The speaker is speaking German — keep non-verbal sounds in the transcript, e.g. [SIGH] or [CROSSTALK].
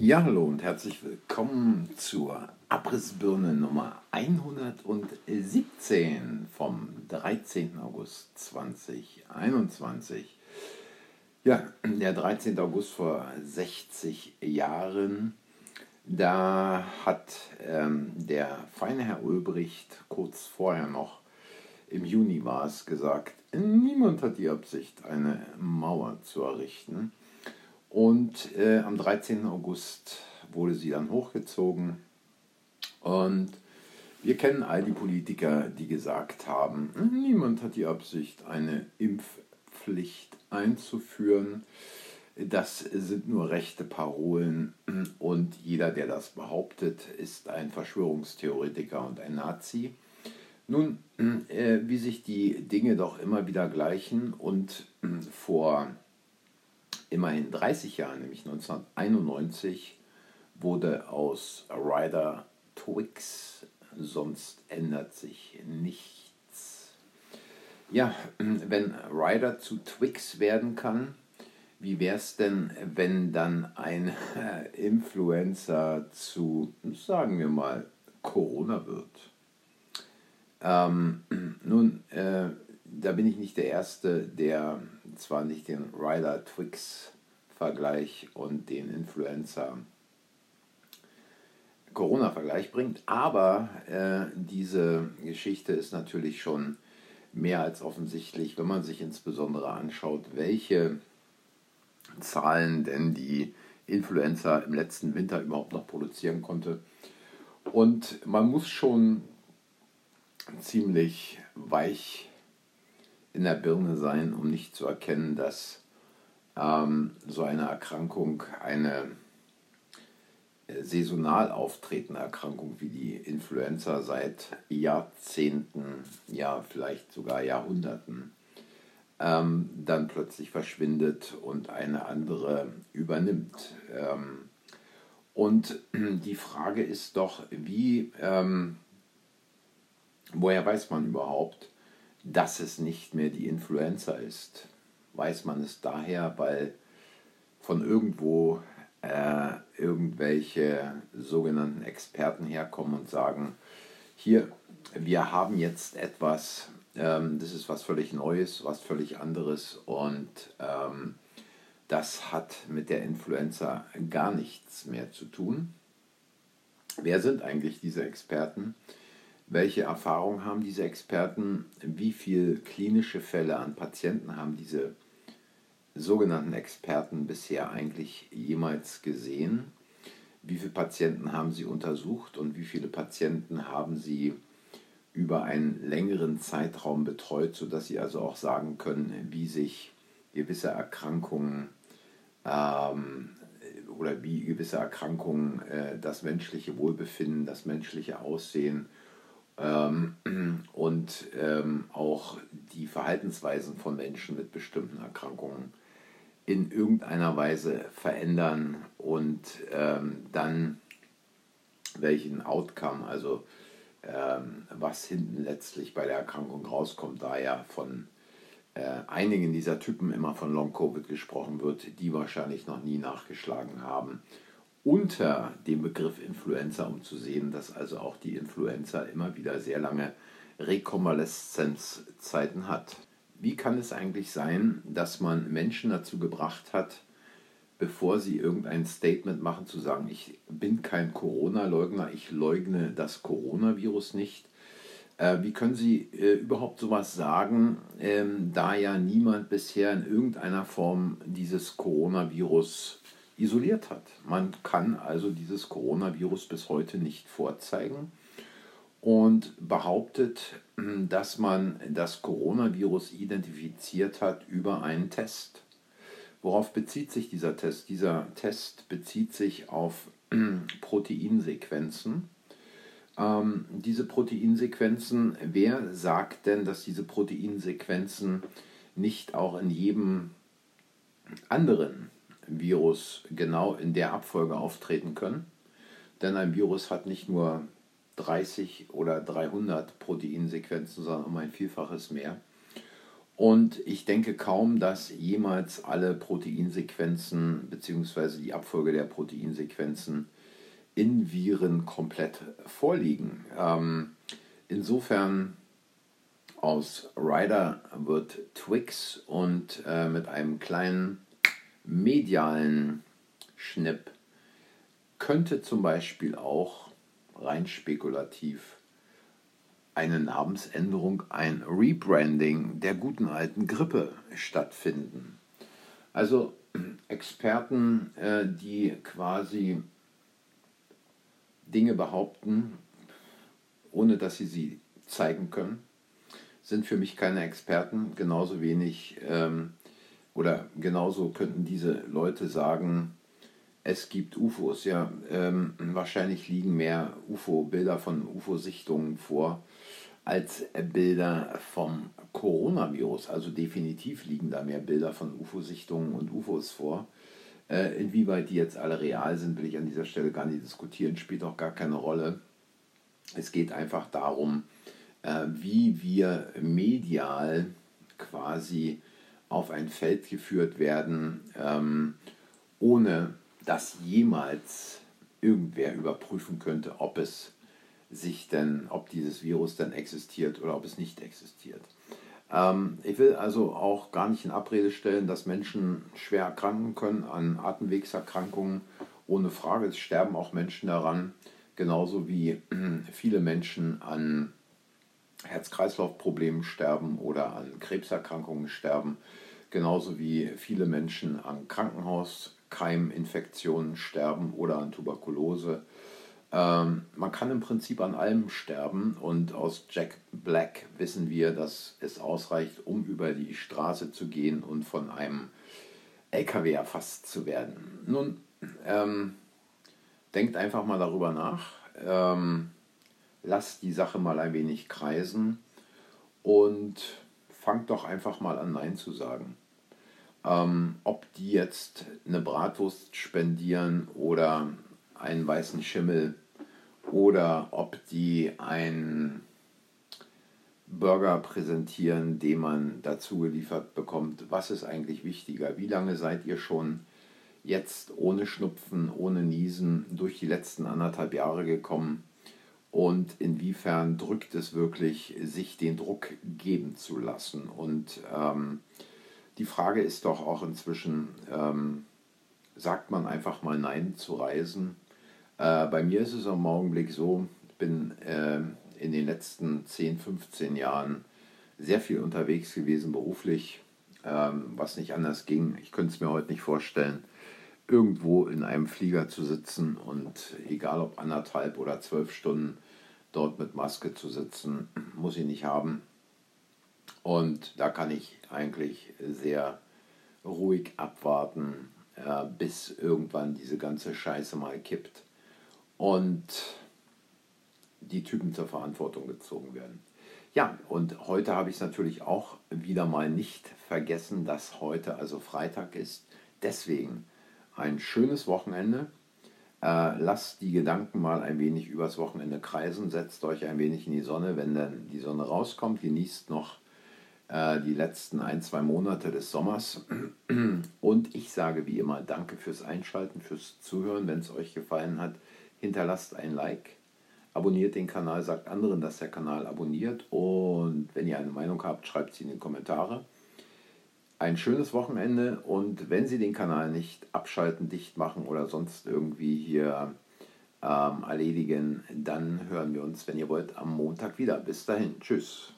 Ja, hallo und herzlich willkommen zur Abrissbirne Nummer 117 vom 13. August 2021. Ja, der 13. August vor 60 Jahren, da hat ähm, der feine Herr Ulbricht kurz vorher noch, im Juni war es, gesagt, niemand hat die Absicht, eine Mauer zu errichten. Und äh, am 13. August wurde sie dann hochgezogen. Und wir kennen all die Politiker, die gesagt haben, niemand hat die Absicht, eine Impfpflicht einzuführen. Das sind nur rechte Parolen und jeder, der das behauptet, ist ein Verschwörungstheoretiker und ein Nazi. Nun, äh, wie sich die Dinge doch immer wieder gleichen und vor immerhin 30 Jahren, nämlich 1991, wurde aus Ryder Twix, sonst ändert sich nichts. Ja, wenn Ryder zu Twix werden kann, wie wäre es denn, wenn dann ein [LAUGHS] Influencer zu, sagen wir mal, Corona wird? Ähm, [CLEARS THROAT] nun, äh, da bin ich nicht der Erste, der zwar nicht den Ryder Twix Vergleich und den Influencer Corona Vergleich bringt, aber äh, diese Geschichte ist natürlich schon mehr als offensichtlich, wenn man sich insbesondere anschaut, welche Zahlen denn die Influencer im letzten Winter überhaupt noch produzieren konnte. Und man muss schon ziemlich weich in der Birne sein, um nicht zu erkennen, dass ähm, so eine Erkrankung eine äh, saisonal auftretende Erkrankung wie die Influenza seit Jahrzehnten, ja vielleicht sogar Jahrhunderten, ähm, dann plötzlich verschwindet und eine andere übernimmt. Ähm, und [CLEARS THROAT] die Frage ist doch, wie, ähm, woher weiß man überhaupt, dass es nicht mehr die Influenza ist. Weiß man es daher, weil von irgendwo äh, irgendwelche sogenannten Experten herkommen und sagen, hier, wir haben jetzt etwas, ähm, das ist was völlig Neues, was völlig anderes und ähm, das hat mit der Influenza gar nichts mehr zu tun. Wer sind eigentlich diese Experten? Welche Erfahrung haben diese Experten? Wie viele klinische Fälle an Patienten haben diese sogenannten Experten bisher eigentlich jemals gesehen? Wie viele Patienten haben sie untersucht und wie viele Patienten haben sie über einen längeren Zeitraum betreut, sodass sie also auch sagen können, wie sich gewisse Erkrankungen ähm, oder wie gewisse Erkrankungen äh, das menschliche Wohlbefinden, das menschliche Aussehen ähm, [CLEARS THROAT] und ähm, auch die Verhaltensweisen von Menschen mit bestimmten Erkrankungen in irgendeiner Weise verändern und ähm, dann welchen Outcome, also ähm, was hinten letztlich bei der Erkrankung rauskommt, da ja von äh, einigen dieser Typen immer von Long-Covid gesprochen wird, die wahrscheinlich noch nie nachgeschlagen haben unter dem Begriff Influenza, um zu sehen, dass also auch die Influenza immer wieder sehr lange Rekonvaleszenzzeiten hat. Wie kann es eigentlich sein, dass man Menschen dazu gebracht hat, bevor sie irgendein Statement machen, zu sagen, ich bin kein Corona-Leugner, ich leugne das Coronavirus nicht? Äh, wie können Sie äh, überhaupt sowas sagen, ähm, da ja niemand bisher in irgendeiner Form dieses Coronavirus isoliert hat. Man kann also dieses Coronavirus bis heute nicht vorzeigen und behauptet, dass man das Coronavirus identifiziert hat über einen Test. Worauf bezieht sich dieser Test? Dieser Test bezieht sich auf Proteinsequenzen. Ähm, diese Proteinsequenzen, wer sagt denn, dass diese Proteinsequenzen nicht auch in jedem anderen Virus genau in der Abfolge auftreten können. Denn ein Virus hat nicht nur 30 oder 300 Proteinsequenzen, sondern um ein Vielfaches mehr. Und ich denke kaum, dass jemals alle Proteinsequenzen bzw. die Abfolge der Proteinsequenzen in Viren komplett vorliegen. Ähm, insofern aus Rider wird Twix und äh, mit einem kleinen medialen Schnipp könnte zum Beispiel auch rein spekulativ eine Namensänderung, ein Rebranding der guten alten Grippe stattfinden. Also Experten, äh, die quasi Dinge behaupten, ohne dass sie sie zeigen können, sind für mich keine Experten. Genauso wenig ähm, oder genauso könnten diese Leute sagen, es gibt UFOs. Ja, ähm, wahrscheinlich liegen mehr UFO-Bilder von UFO-Sichtungen vor als Bilder vom Coronavirus. Also definitiv liegen da mehr Bilder von UFO-Sichtungen und UFOs vor. Äh, inwieweit die jetzt alle real sind, will ich an dieser Stelle gar nicht diskutieren, spielt auch gar keine Rolle. Es geht einfach darum, äh, wie wir medial quasi auf ein Feld geführt werden, ähm, ohne dass jemals irgendwer überprüfen könnte, ob es sich denn, ob dieses Virus denn existiert oder ob es nicht existiert. Ähm, ich will also auch gar nicht in Abrede stellen, dass Menschen schwer erkranken können an Atemwegserkrankungen. Ohne Frage, es sterben auch Menschen daran, genauso wie [CLEARS THROAT] viele Menschen an Herz-Kreislauf-Problemen sterben oder an Krebserkrankungen sterben, genauso wie viele Menschen an Krankenhauskeiminfektionen sterben oder an Tuberkulose ähm, man kann im Prinzip an allem sterben und aus Jack Black wissen wir, dass es ausreicht, um über die Straße zu gehen und von einem LKW erfasst zu werden. Nun, ähm, denkt einfach mal darüber nach, ähm, lasst die Sache mal ein wenig kreisen und fangt doch einfach mal an Nein zu sagen. Ähm, ob die jetzt eine Bratwurst spendieren oder einen weißen Schimmel oder ob die einen Burger präsentieren, den man dazu geliefert bekommt. Was ist eigentlich wichtiger? Wie lange seid ihr schon jetzt ohne Schnupfen, ohne Niesen durch die letzten anderthalb Jahre gekommen? Und inwiefern drückt es wirklich, sich den Druck geben zu lassen? Und ähm, die Frage ist doch auch inzwischen, ähm, sagt man einfach mal Nein zu Reisen? Äh, bei mir ist es im Augenblick so, ich bin äh, in den letzten 10, 15 Jahren sehr viel unterwegs gewesen beruflich, ähm, was nicht anders ging. Ich könnte es mir heute nicht vorstellen, irgendwo in einem Flieger zu sitzen und egal ob anderthalb oder zwölf Stunden dort mit Maske zu sitzen, muss ich nicht haben. Und da kann ich eigentlich sehr ruhig abwarten, äh, bis irgendwann diese ganze Scheiße mal kippt und die Typen zur Verantwortung gezogen werden. Ja, und heute habe ich es natürlich auch wieder mal nicht vergessen, dass heute also Freitag ist. Deswegen ein schönes Wochenende. Äh, lasst die Gedanken mal ein wenig übers Wochenende kreisen, setzt euch ein wenig in die Sonne, wenn dann die Sonne rauskommt, genießt noch äh, die letzten ein, zwei Monate des Sommers. Und ich sage wie immer Danke fürs Einschalten, fürs Zuhören, wenn es euch gefallen hat hinterlasst ein Like, abonniert den Kanal, sagt anderen, dass der Kanal abonniert und wenn ihr eine Meinung habt, schreibt sie in die Kommentare. Ein schönes Wochenende und wenn Sie den Kanal nicht abschalten, dicht machen oder sonst irgendwie hier ähm, erledigen, dann hören wir uns, wenn ihr wollt, am Montag wieder. Bis dahin, tschüss.